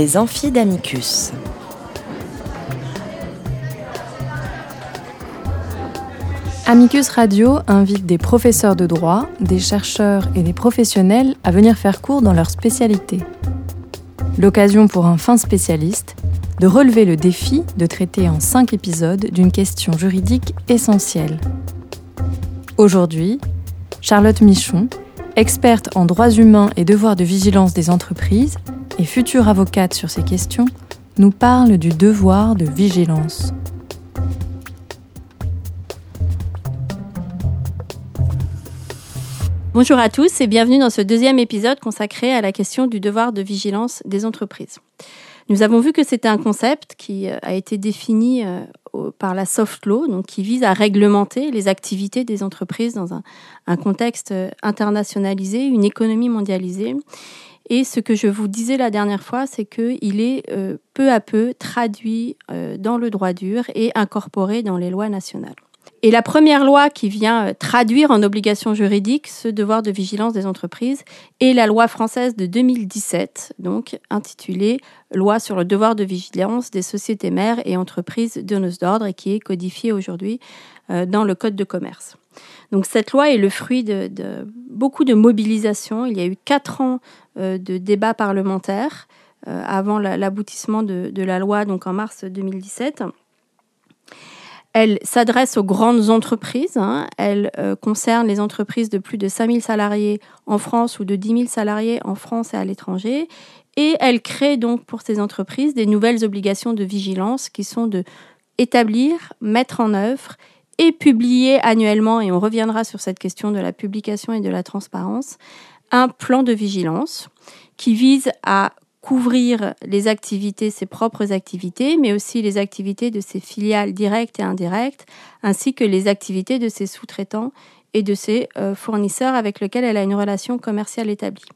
Les amphis d'Amicus. Amicus Radio invite des professeurs de droit, des chercheurs et des professionnels à venir faire cours dans leur spécialité. L'occasion pour un fin spécialiste de relever le défi de traiter en cinq épisodes d'une question juridique essentielle. Aujourd'hui, Charlotte Michon, experte en droits humains et devoirs de vigilance des entreprises et future avocate sur ces questions, nous parle du devoir de vigilance. Bonjour à tous et bienvenue dans ce deuxième épisode consacré à la question du devoir de vigilance des entreprises. Nous avons vu que c'était un concept qui euh, a été défini euh, par la soft law, donc qui vise à réglementer les activités des entreprises dans un, contexte euh, internationalisé, une économie mondialisée. Et ce que je vous disais la dernière fois, c'est qu'il est peu à peu traduit dans le droit dur et incorporé dans les lois nationales. Et la première loi qui vient euh, traduire en obligation juridique ce devoir de vigilance des entreprises est la loi française de 2017, donc intitulée Loi sur le devoir de vigilance des sociétés mères et entreprises donneuses d'ordre et qui est codifiée aujourd'hui euh, dans le Code de commerce. Donc cette loi est le fruit de, beaucoup de mobilisations. Il y a eu quatre ans euh, de débats parlementaires avant l'aboutissement de, de, la loi, donc en mars 2017. Elle s'adresse aux grandes entreprises. Hein. Elle euh, concerne les entreprises de plus de 5000 salariés en France ou de 10 000 salariés en France et à l'étranger. Et elle crée donc pour ces entreprises des nouvelles obligations de vigilance qui sont de établir, mettre en œuvre et publier annuellement, et on reviendra sur cette question de la publication et de la transparence, un plan de vigilance qui vise à couvrir les activités, ses propres activités, mais aussi les activités de ses filiales directes et indirectes, ainsi que les activités de ses sous-traitants et de ses euh, fournisseurs avec lesquels elle a une relation commerciale établie.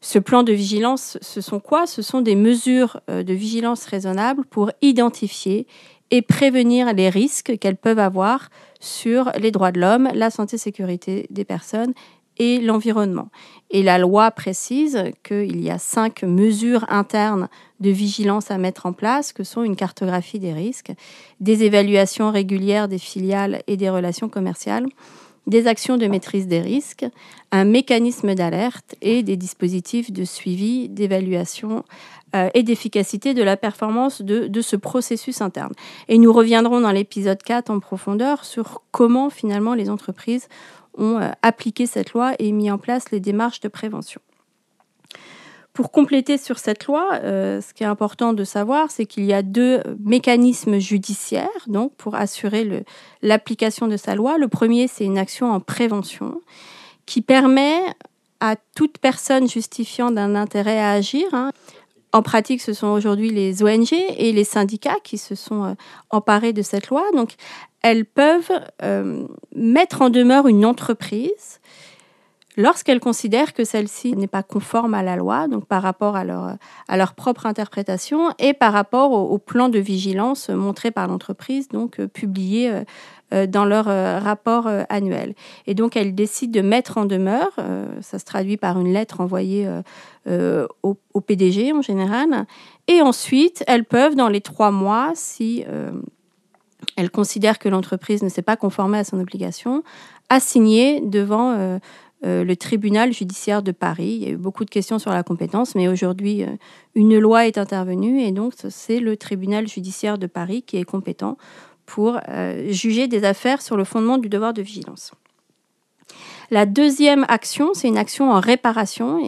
Ce plan de vigilance, ce sont quoi? Ce sont des mesures euh, de vigilance raisonnables pour identifier et prévenir les risques qu'elles peuvent avoir sur les droits de l'homme, la santé et sécurité des personnes et l'environnement. Et la loi précise qu'il y a cinq mesures internes de vigilance à mettre en place, que sont une cartographie des risques, des évaluations régulières des filiales et des relations commerciales, des actions de maîtrise des risques, un mécanisme d'alerte et des dispositifs de suivi, d'évaluation euh, et d'efficacité de la performance de, de, ce processus interne. Et nous reviendrons dans l'épisode 4 en profondeur sur comment finalement les entreprises ont euh, appliqué cette loi et mis en place les démarches de prévention. Pour compléter sur cette loi, euh, ce qui est important de savoir, c'est qu'il y a deux mécanismes judiciaires donc pour assurer l'application de sa loi. Le premier, c'est une action en prévention qui permet à toute personne justifiant d'un intérêt à agir. Hein. En pratique, ce sont aujourd'hui les ONG et les syndicats qui se sont euh, emparés de cette loi. Donc, elles peuvent euh, mettre en demeure une entreprise lorsqu'elles considèrent que celle-ci n'est pas conforme à la loi, donc par rapport à leur, à leur propre interprétation et par rapport au, plan de vigilance montré par l'entreprise, donc euh, publié euh, dans leur rapport annuel. Et donc elles décident de mettre en demeure, ça se traduit par une lettre envoyée au, au, PDG en général, et ensuite elles peuvent, dans les trois mois, si elle considère que l'entreprise ne s'est pas conformée à son obligation, assigner devant euh, euh, le tribunal judiciaire de Paris. Il y a eu beaucoup de questions sur la compétence, mais aujourd'hui, euh, une loi est intervenue et donc c'est le tribunal judiciaire de Paris qui est compétent pour juger des affaires sur le fondement du devoir de vigilance. La deuxième action, c'est une action en réparation.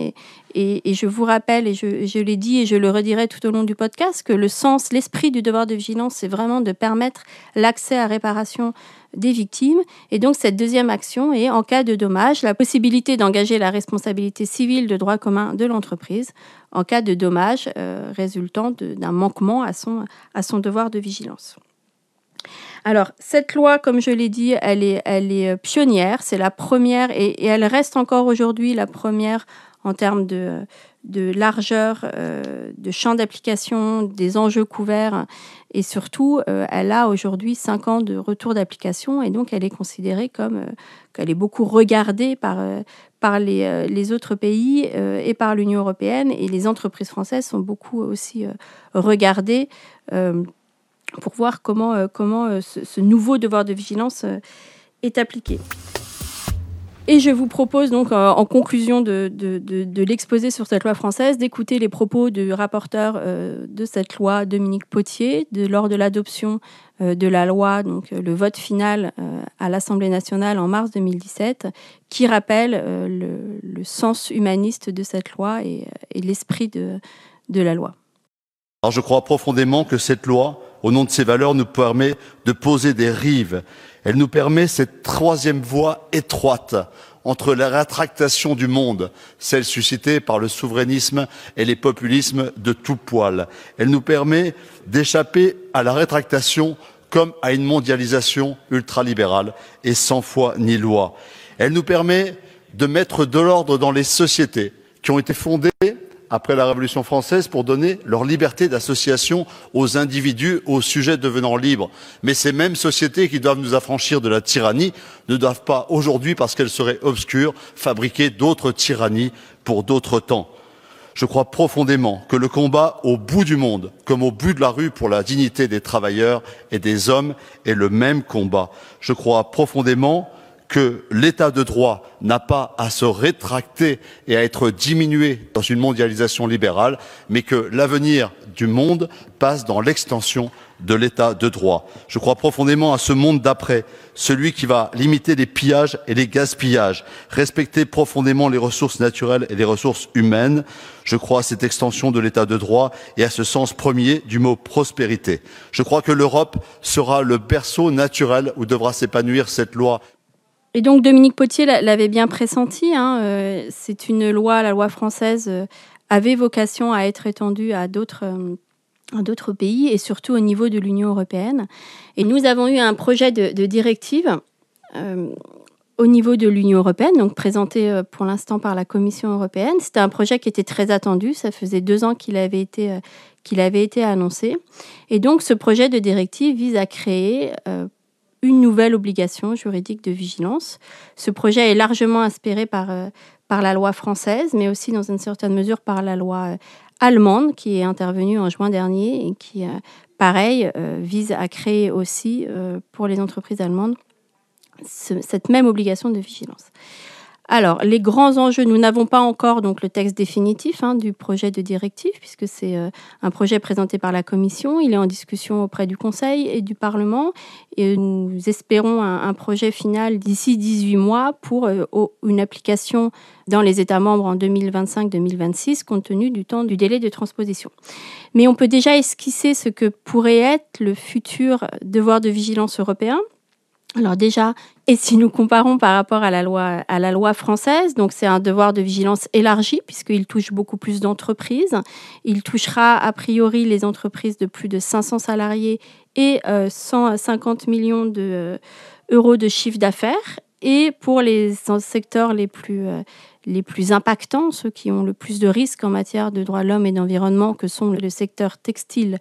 Et, je vous rappelle, et je, l'ai dit et je le redirai tout au long du podcast, que le sens, l'esprit du devoir de vigilance, c'est vraiment de permettre l'accès à réparation des victimes. Et donc cette deuxième action est, en cas de dommage, la possibilité d'engager la responsabilité civile de droit commun de l'entreprise en cas de dommage euh, résultant d'un manquement à son devoir de vigilance. Alors, cette loi, comme je l'ai dit, elle est, elle est euh, pionnière, c'est la première et, elle reste encore aujourd'hui la première en termes de, largeur, euh, de champ d'application, des enjeux couverts. Et surtout, euh, elle a aujourd'hui cinq ans de retour d'application et donc elle est considérée comme qu'elle est beaucoup regardée par, par les autres pays et par l'Union européenne. Et les entreprises françaises sont beaucoup aussi regardées pour voir comment, comment ce, ce, nouveau devoir de vigilance est appliqué. Et je vous propose donc, euh, en conclusion de, de, de, de l'exposé sur cette loi française, d'écouter les propos du rapporteur euh, de cette loi, Dominique Potier, lors de l'adoption euh, de la loi, donc le vote final à l'Assemblée nationale en mars 2017, qui rappelle le, le, sens humaniste de cette loi et, et l'esprit de, de la loi. Alors je crois profondément que cette loi, au nom de ses valeurs, nous permet de poser des rives elle nous permet cette troisième voie étroite entre la rétractation du monde, celle suscitée par le souverainisme et les populismes de tout poil. Elle nous permet d'échapper à la rétractation comme à une mondialisation ultralibérale et sans foi ni loi. Elle nous permet de mettre de l'ordre dans les sociétés qui ont été fondées après la Révolution française pour donner leur liberté d'association aux individus, aux sujets devenant libres. Mais ces mêmes sociétés qui doivent nous affranchir de la tyrannie ne doivent pas, aujourd'hui, parce qu'elles seraient obscures, fabriquer d'autres tyrannies pour d'autres temps. Je crois profondément que le combat au bout du monde, comme au bout de la rue pour la dignité des travailleurs et des hommes, est le même combat. Je crois profondément que l'état de droit n'a pas à se rétracter et à être diminué dans une mondialisation libérale, mais que l'avenir du monde passe dans l'extension de l'état de droit. Je crois profondément à ce monde d'après, celui qui va limiter les pillages et les gaspillages, respecter profondément les ressources naturelles et les ressources humaines. Je crois à cette extension de l'état de droit et à ce sens premier du mot prospérité. Je crois que l'Europe sera le berceau naturel où devra s'épanouir cette loi et donc Dominique Potier l'avait bien pressenti. Hein, euh, c'est une loi, la loi française euh, avait vocation à être étendue à d'autres euh, pays et surtout au niveau de l'Union européenne. Et nous avons eu un projet de, de directive au niveau de l'Union européenne, donc présenté pour l'instant par la Commission européenne. C'était un projet qui était très attendu. Ça faisait deux ans qu'il avait été qu'il avait été annoncé. Et donc ce projet de directive vise à créer une nouvelle obligation juridique de vigilance. Ce projet est largement inspiré par, euh, par la loi française, mais aussi dans une certaine mesure par la loi euh, allemande qui est intervenue en juin dernier et qui, euh, pareil, vise à créer aussi pour les entreprises allemandes cette même obligation de vigilance. Alors, les grands enjeux, nous n'avons pas encore donc le texte définitif hein, du projet de directive, puisque c'est euh, un projet présenté par la Commission. Il est en discussion auprès du Conseil et du Parlement. Et nous espérons un, projet final d'ici 18 mois pour euh, une application dans les États membres en 2025-2026, compte tenu du temps du délai de transposition. Mais on peut déjà esquisser ce que pourrait être le futur devoir de vigilance européen. Alors déjà, et si nous comparons par rapport à la loi, française, donc c'est un devoir de vigilance élargi puisqu'il touche beaucoup plus d'entreprises. Il touchera a priori les entreprises de plus de 500 salariés et 150 euh, millions de euros de chiffre d'affaires. Et pour les secteurs les plus, euh, les plus impactants, ceux qui ont le plus de risques en matière de droits de l'homme et d'environnement, que sont le secteur textile,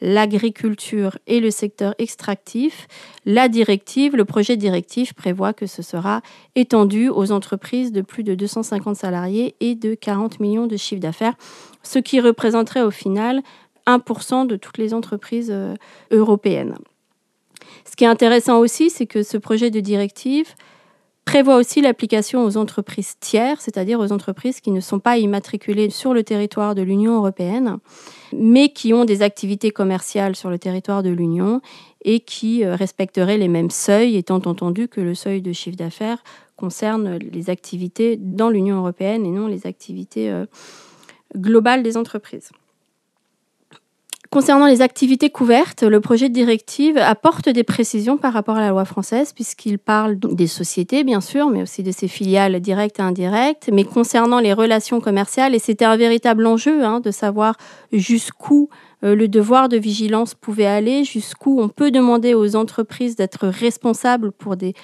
l'agriculture et le secteur extractif, la directive, le projet directif prévoit que ce sera étendu aux entreprises de plus de 250 salariés et de 40 millions de chiffre d'affaires, ce qui représenterait au final 1% de toutes les entreprises euh, européennes. Ce qui est intéressant aussi, c'est que ce projet de directive prévoit aussi l'application aux entreprises tiers, c'est-à-dire aux entreprises qui ne sont pas immatriculées sur le territoire de l'Union européenne, mais qui ont des activités commerciales sur le territoire de l'Union et qui euh, respecteraient les mêmes seuils, étant entendu que le seuil de chiffre d'affaires concerne les activités dans l'Union européenne et non les activités euh, globales des entreprises. Concernant les activités couvertes, le projet de directive apporte des précisions par rapport à la loi française, puisqu'il parle des sociétés, bien sûr, mais aussi de ses filiales directes et indirectes. Mais concernant les relations commerciales, et c'était un véritable enjeu hein, de savoir jusqu'où le devoir de vigilance pouvait aller, jusqu'où on peut demander aux entreprises d'être responsables pour des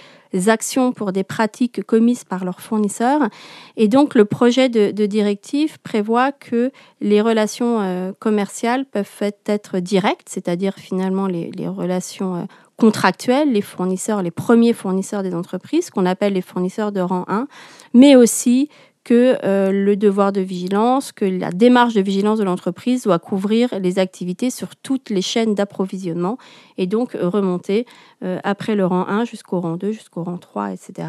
actions, pour des pratiques commises par leurs fournisseurs. Et donc le projet de, directive prévoit que les relations euh, commerciales peuvent être directes, c'est-à-dire finalement les, relations euh, contractuels, les fournisseurs, les premiers fournisseurs des entreprises, qu'on appelle les fournisseurs de rang 1, mais aussi que euh, le devoir de vigilance, que la démarche de vigilance de l'entreprise doit couvrir les activités sur toutes les chaînes d'approvisionnement et donc euh, remonter euh, après le rang 1 jusqu'au rang 2, jusqu'au rang 3, etc.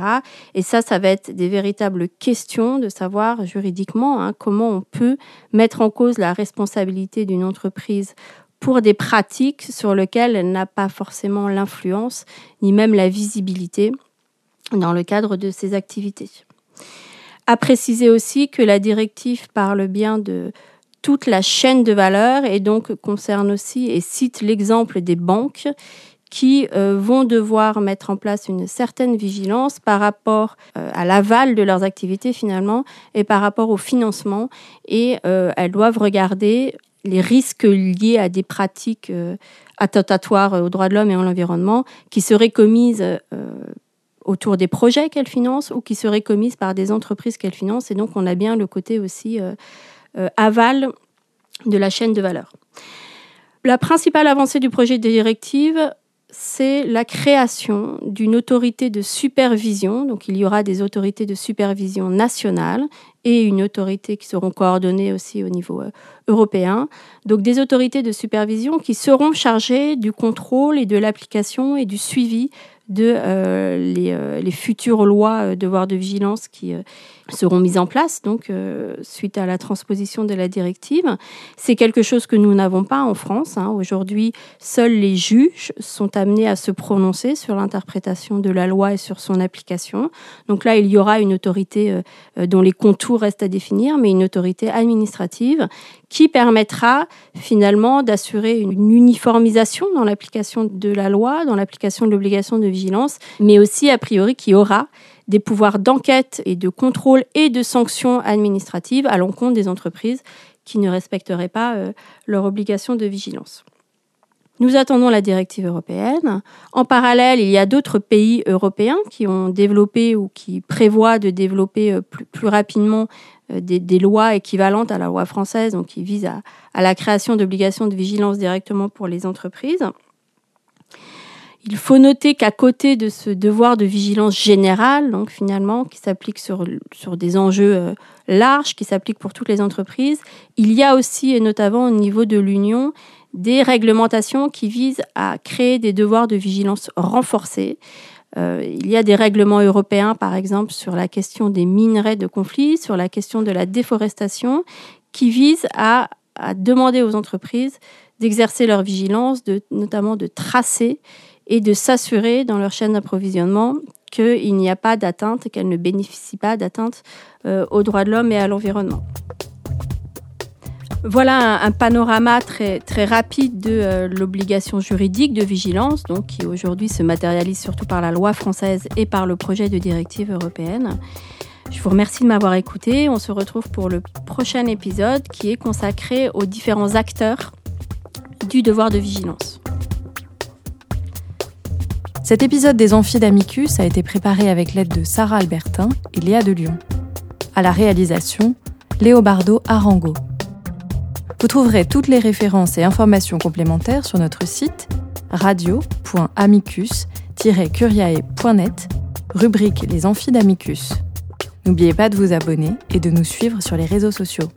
Et ça, ça va être des véritables questions de savoir juridiquement hein, comment on peut mettre en cause la responsabilité d'une entreprise pour des pratiques sur lesquelles elle n'a pas forcément l'influence ni même la visibilité dans le cadre de ses activités à préciser aussi que la directive parle bien de toute la chaîne de valeur et donc concerne aussi et cite l'exemple des banques qui euh, vont devoir mettre en place une certaine vigilance par rapport euh, à l'aval de leurs activités finalement et par rapport au financement et euh, elles doivent regarder les risques liés à des pratiques attentatoires aux droits de l'homme et à l'environnement qui seraient commises autour des projets qu'elle finance ou qui seraient commises par des entreprises qu'elle finance. Et donc, on a bien le côté aussi euh, euh, aval de la chaîne de valeur. La principale avancée du projet de directive, c'est la création d'une autorité de supervision. Donc, il y aura des autorités de supervision nationales et une autorité qui seront coordonnées aussi au niveau euh, européen. Donc, des autorités de supervision qui seront chargées du contrôle et de l'application et du suivi de euh, les, euh, les, futures lois euh, devoirs de vigilance qui seront mises en place donc suite à la transposition de la directive. C'est quelque chose que nous n'avons pas en France. Hein. Aujourd'hui, seuls les juges sont amenés à se prononcer sur l'interprétation de la loi et sur son application. Donc là, il y aura une autorité dont les contours restent à définir, mais une autorité administrative qui permettra finalement d'assurer une uniformisation dans l'application de la loi, dans l'application de l'obligation de vigilance, mais aussi a priori qui aura des pouvoirs d'enquête et de contrôle et de sanctions administratives à l'encontre des entreprises qui ne respecteraient pas euh, leur obligation de vigilance. Nous attendons la directive européenne. En parallèle, il y a d'autres pays européens qui ont développé ou qui prévoient de développer euh, plus, rapidement euh, des, lois équivalentes à la loi française, donc qui visent à, à la création d'obligations de vigilance directement pour les entreprises. Il faut noter qu'à côté de ce devoir de vigilance générale, donc finalement, qui s'applique sur, des enjeux euh, larges, qui s'applique pour toutes les entreprises, il y a aussi, et notamment au niveau de l'Union, des réglementations qui visent à créer des devoirs de vigilance renforcés. Euh, il y a des règlements européens, par exemple, sur la question des minerais de conflit, sur la question de la déforestation, qui visent à, à demander aux entreprises d'exercer leur vigilance, notamment de tracer et de s'assurer dans leur chaîne d'approvisionnement qu'il n'y a pas d'atteinte, qu'elles ne bénéficient pas d'atteinte euh, aux droits de l'homme et à l'environnement. Voilà un, panorama très, très rapide de euh, l'obligation juridique de vigilance, donc qui aujourd'hui se matérialise surtout par la loi française et par le projet de directive européenne. Je vous remercie de m'avoir écouté. On se retrouve pour le prochain épisode qui est consacré aux différents acteurs du devoir de vigilance. Cet épisode des Amphis d'Amicus a été préparé avec l'aide de Sarah Albertin et Léa de Lyon. À la réalisation, Léobardo Arango. Vous trouverez toutes les références et informations complémentaires sur notre site radio.amicus-curiae.net, rubrique Les Amphis d'Amicus. N'oubliez pas de vous abonner et de nous suivre sur les réseaux sociaux.